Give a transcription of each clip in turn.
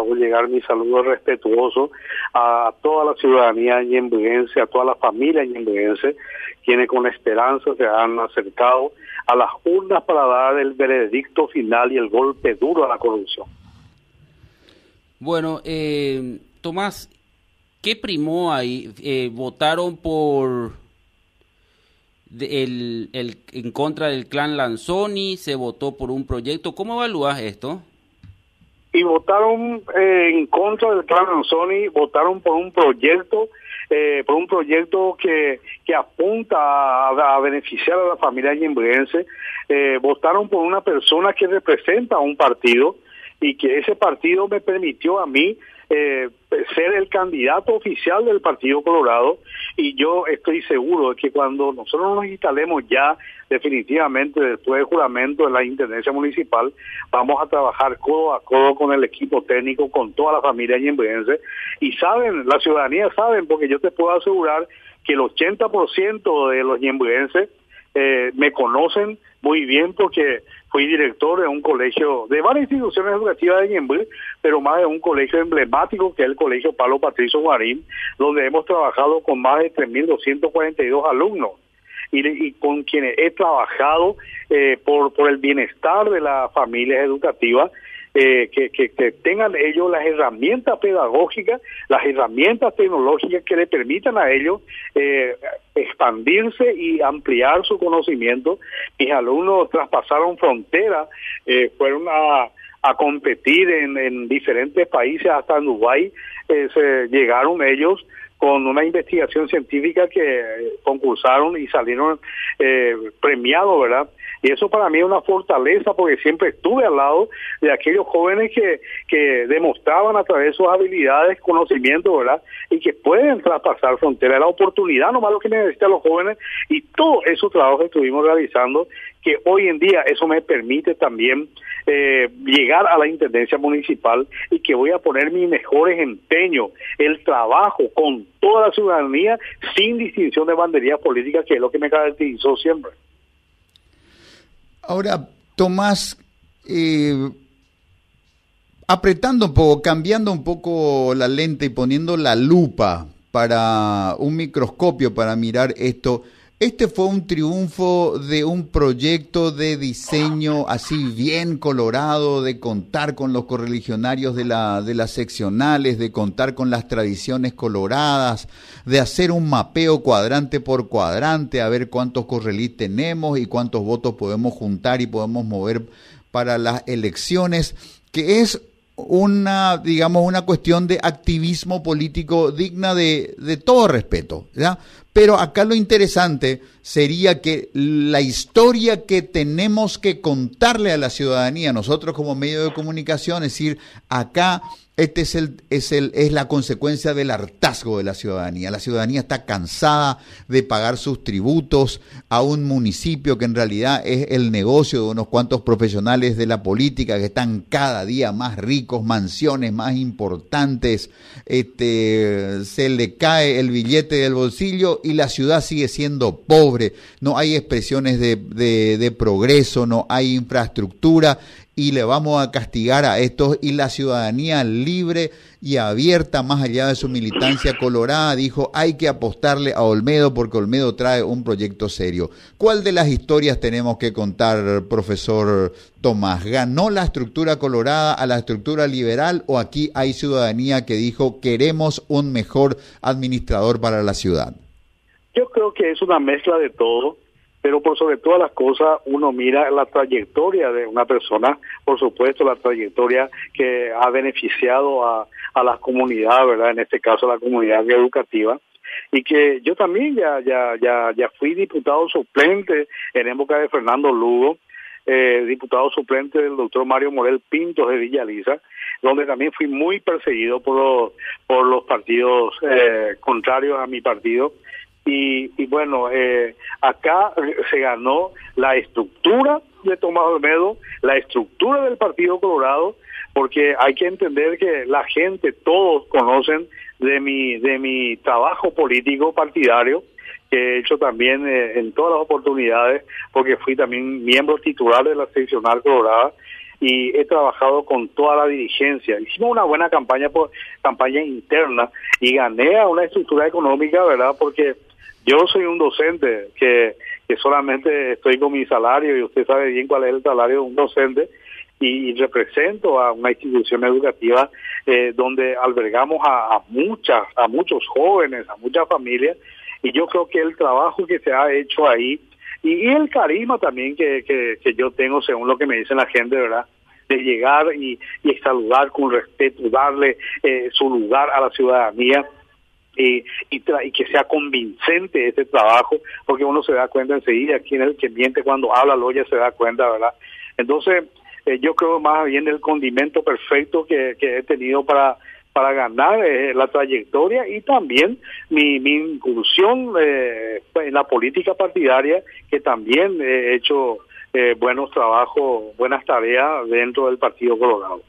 hago llegar mi saludo respetuoso a toda la ciudadanía ñembuense, a toda la familia ñembuense, quienes con esperanza se han acercado a las urnas para dar el veredicto final y el golpe duro a la corrupción. Bueno, eh, Tomás, ¿qué primó ahí? Eh, ¿Votaron por el, el, en contra del clan Lanzoni? ¿Se votó por un proyecto? ¿Cómo evalúas esto? Y votaron eh, en contra del clan Lanzoni, votaron por un proyecto eh, por un proyecto que, que apunta a, beneficiar a la familia ñembrense, eh, votaron por una persona que representa a un partido y que ese partido me permitió a mí eh, ser el candidato oficial del Partido Colorado y yo estoy seguro de que cuando nosotros nos instalemos ya definitivamente después del juramento en la Intendencia Municipal, vamos a trabajar codo a codo con el equipo técnico, con toda la familia ñembrense y saben, la ciudadanía saben, porque yo te puedo asegurar que el 80% de los ñembrenses eh, me conocen muy bien porque fui director de un colegio, de varias instituciones educativas de Ñemby, pero más de un colegio emblemático que es el Colegio Pablo Patricio Guarín, donde hemos trabajado con más de 3.242 alumnos y, y, con quienes he trabajado eh, por, por el bienestar de las familias educativas eh, que, que, tengan ellos las herramientas pedagógicas, las herramientas tecnológicas que le permitan a ellos eh, expandirse y ampliar su conocimiento. Mis alumnos traspasaron fronteras, eh, fueron a, a competir en, en diferentes países, hasta en Dubái, eh, se llegaron ellos con una investigación científica que concursaron y salieron eh, premiados, ¿verdad? Y eso para mí es una fortaleza porque siempre estuve al lado de aquellos jóvenes que, que demostraban a través de sus habilidades, conocimientos, ¿verdad? Y que pueden traspasar fronteras. La oportunidad nomás lo que necesitan los jóvenes y todo esos trabajos que estuvimos realizando, que hoy en día eso me permite también eh, llegar a la intendencia municipal y que voy a poner mi mejores empeño, el trabajo con toda la ciudadanía sin distinción de banderías políticas, que es lo que me caracterizó siempre. Ahora, Tomás, eh, apretando un poco, cambiando un poco la lente y poniendo la lupa para un microscopio para mirar esto, este fue un triunfo de un proyecto de diseño así bien colorado, de contar con los correligionarios de, la, de las seccionales, de contar con las tradiciones coloradas, de hacer un mapeo cuadrante por cuadrante, a ver cuántos correlís tenemos y cuántos votos podemos juntar y podemos mover para las elecciones, que es una, digamos, una cuestión de activismo político digna de, de todo respeto, ¿ya? Pero acá lo interesante sería que la historia que tenemos que contarle a la ciudadanía, nosotros como medio de comunicación, es decir, acá este es, el, es, el, es la consecuencia del hartazgo de la ciudadanía. La ciudadanía está cansada de pagar sus tributos a un municipio que en realidad es el negocio de unos cuantos profesionales de la política que están cada día más ricos, mansiones más importantes, este, se le cae el billete del bolsillo y la ciudad sigue siendo pobre. No hay expresiones de, progreso, no hay infraestructura y le vamos a castigar a estos y la ciudadanía libre y abierta más allá de su militancia colorada dijo hay que apostarle a Olmedo porque Olmedo trae un proyecto serio. ¿Cuál de las historias tenemos que contar, profesor Tomás? ¿Ganó la estructura colorada a la estructura liberal o aquí hay ciudadanía que dijo queremos un mejor administrador para la ciudad? Yo creo que es una mezcla de todo pero por sobre todas las cosas uno mira la trayectoria de una persona, por supuesto la trayectoria que ha beneficiado a, a las comunidades, ¿verdad? En este caso la comunidad educativa y que yo también ya ya ya ya fui diputado suplente en época de Fernando Lugo, eh, diputado suplente del doctor Mario Morel Pintos de Villa Lisa, donde también fui muy perseguido por los, por los partidos eh, contrarios a mi partido y, y bueno, eh, acá se ganó la estructura de Tomás Olmedo, la estructura del Partido Colorado, porque hay que entender que la gente, todos conocen de mi, de mi trabajo político partidario, que he hecho también eh, en todas las oportunidades, porque fui también miembro titular de la seccional colorada, y he trabajado con toda la dirigencia. Hicimos una buena campaña por campaña interna y gané a una estructura económica, ¿verdad? Porque yo soy un docente que, que solamente estoy con mi salario y usted sabe bien cuál es el salario de un docente y, represento a una institución educativa eh, donde albergamos a, muchas, a muchos jóvenes, a muchas familias y yo creo que el trabajo que se ha hecho ahí y, el carisma también que, que, yo tengo según lo que me dice la gente, ¿verdad? de llegar y, y saludar con respeto, darle eh, su lugar a la ciudadanía y, y, que sea convincente ese trabajo, porque uno se da cuenta enseguida quién es el que miente cuando habla, lo ya se da cuenta, ¿verdad? Entonces, eh, yo creo más bien el condimento perfecto que, he tenido para para ganar eh, la trayectoria y también mi, mi incursión eh, en la política partidaria, que también he hecho buenos trabajos, buenas tareas dentro del Partido Colorado.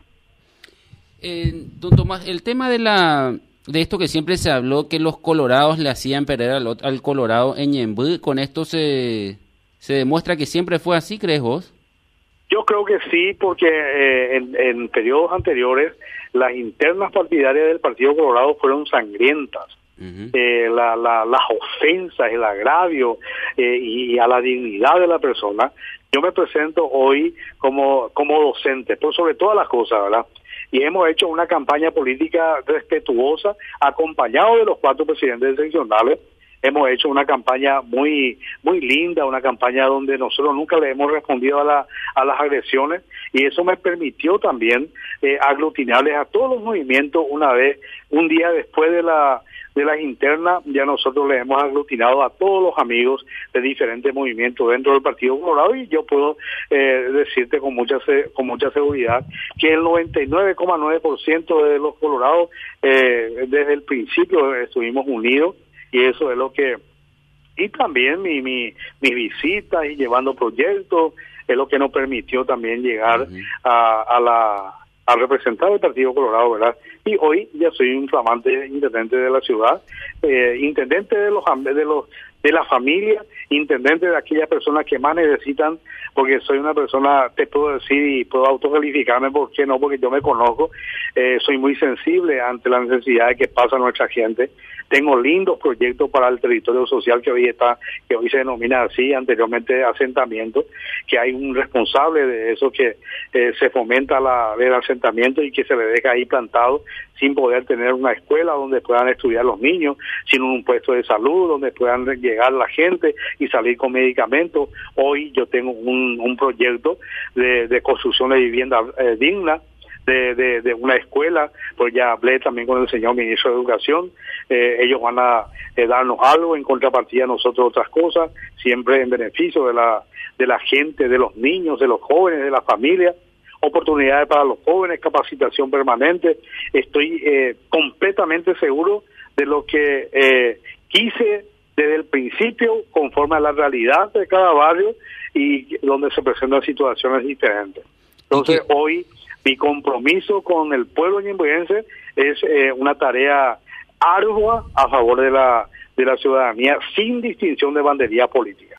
don Tomás, el tema de la de esto que siempre se habló, que los colorados le hacían perder al, al Colorado en Ñembú, ¿con esto se, se demuestra que siempre fue así, crees vos? Yo creo que sí, porque eh, en, periodos anteriores las internas partidarias del Partido Colorado fueron sangrientas. Eh, la, las ofensas, el agravio eh, y, a la dignidad de la persona. Yo me presento hoy como, como docente, por sobre todas las cosas, ¿verdad? Y hemos hecho una campaña política respetuosa, acompañado de los cuatro presidentes seccionales, hemos hecho una campaña muy muy linda, una campaña donde nosotros nunca le hemos respondido a, la, a las agresiones y eso me permitió también eh, aglutinarles a todos los movimientos una vez, un día después de la de las internas, ya nosotros le hemos aglutinado a todos los amigos de diferentes movimientos dentro del Partido Colorado y yo puedo eh, decirte con mucha con mucha seguridad que el 99,9% de los colorados eh, desde el principio estuvimos unidos y eso es lo que y también mi, mi, mis visitas y llevando proyectos es lo que nos permitió también llegar a, a la a representar el Partido Colorado, ¿verdad? Y hoy ya soy un flamante intendente de la ciudad, eh, intendente de los de los de la familia, intendente de aquellas personas que más necesitan, porque soy una persona, te puedo decir y puedo autocalificarme, ¿por qué no? Porque yo me conozco, eh, soy muy sensible ante las necesidades que pasa nuestra gente, tengo lindos proyectos para el territorio social que hoy está, que hoy se denomina así, anteriormente asentamiento, que hay un responsable de eso que eh, se fomenta la, el asentamiento y que se le deja ahí plantado sin poder tener una escuela donde puedan estudiar los niños, sin un puesto de salud donde puedan llegar la gente y salir con medicamentos. Hoy yo tengo un, proyecto de, construcción de vivienda eh, digna de, una escuela, pues ya hablé también con el señor ministro de Educación, eh, ellos van a eh, darnos algo, en contrapartida nosotros otras cosas, siempre en beneficio de la, de la gente, de los niños, de los jóvenes, de la familia oportunidades para los jóvenes, capacitación permanente. Estoy eh, completamente seguro de lo que eh, quise desde el principio, conforme a la realidad de cada barrio y donde se presentan situaciones diferentes. Entonces, hoy mi compromiso con el pueblo ñembuense es eh, una tarea ardua a favor de la, de la ciudadanía sin distinción de bandería política.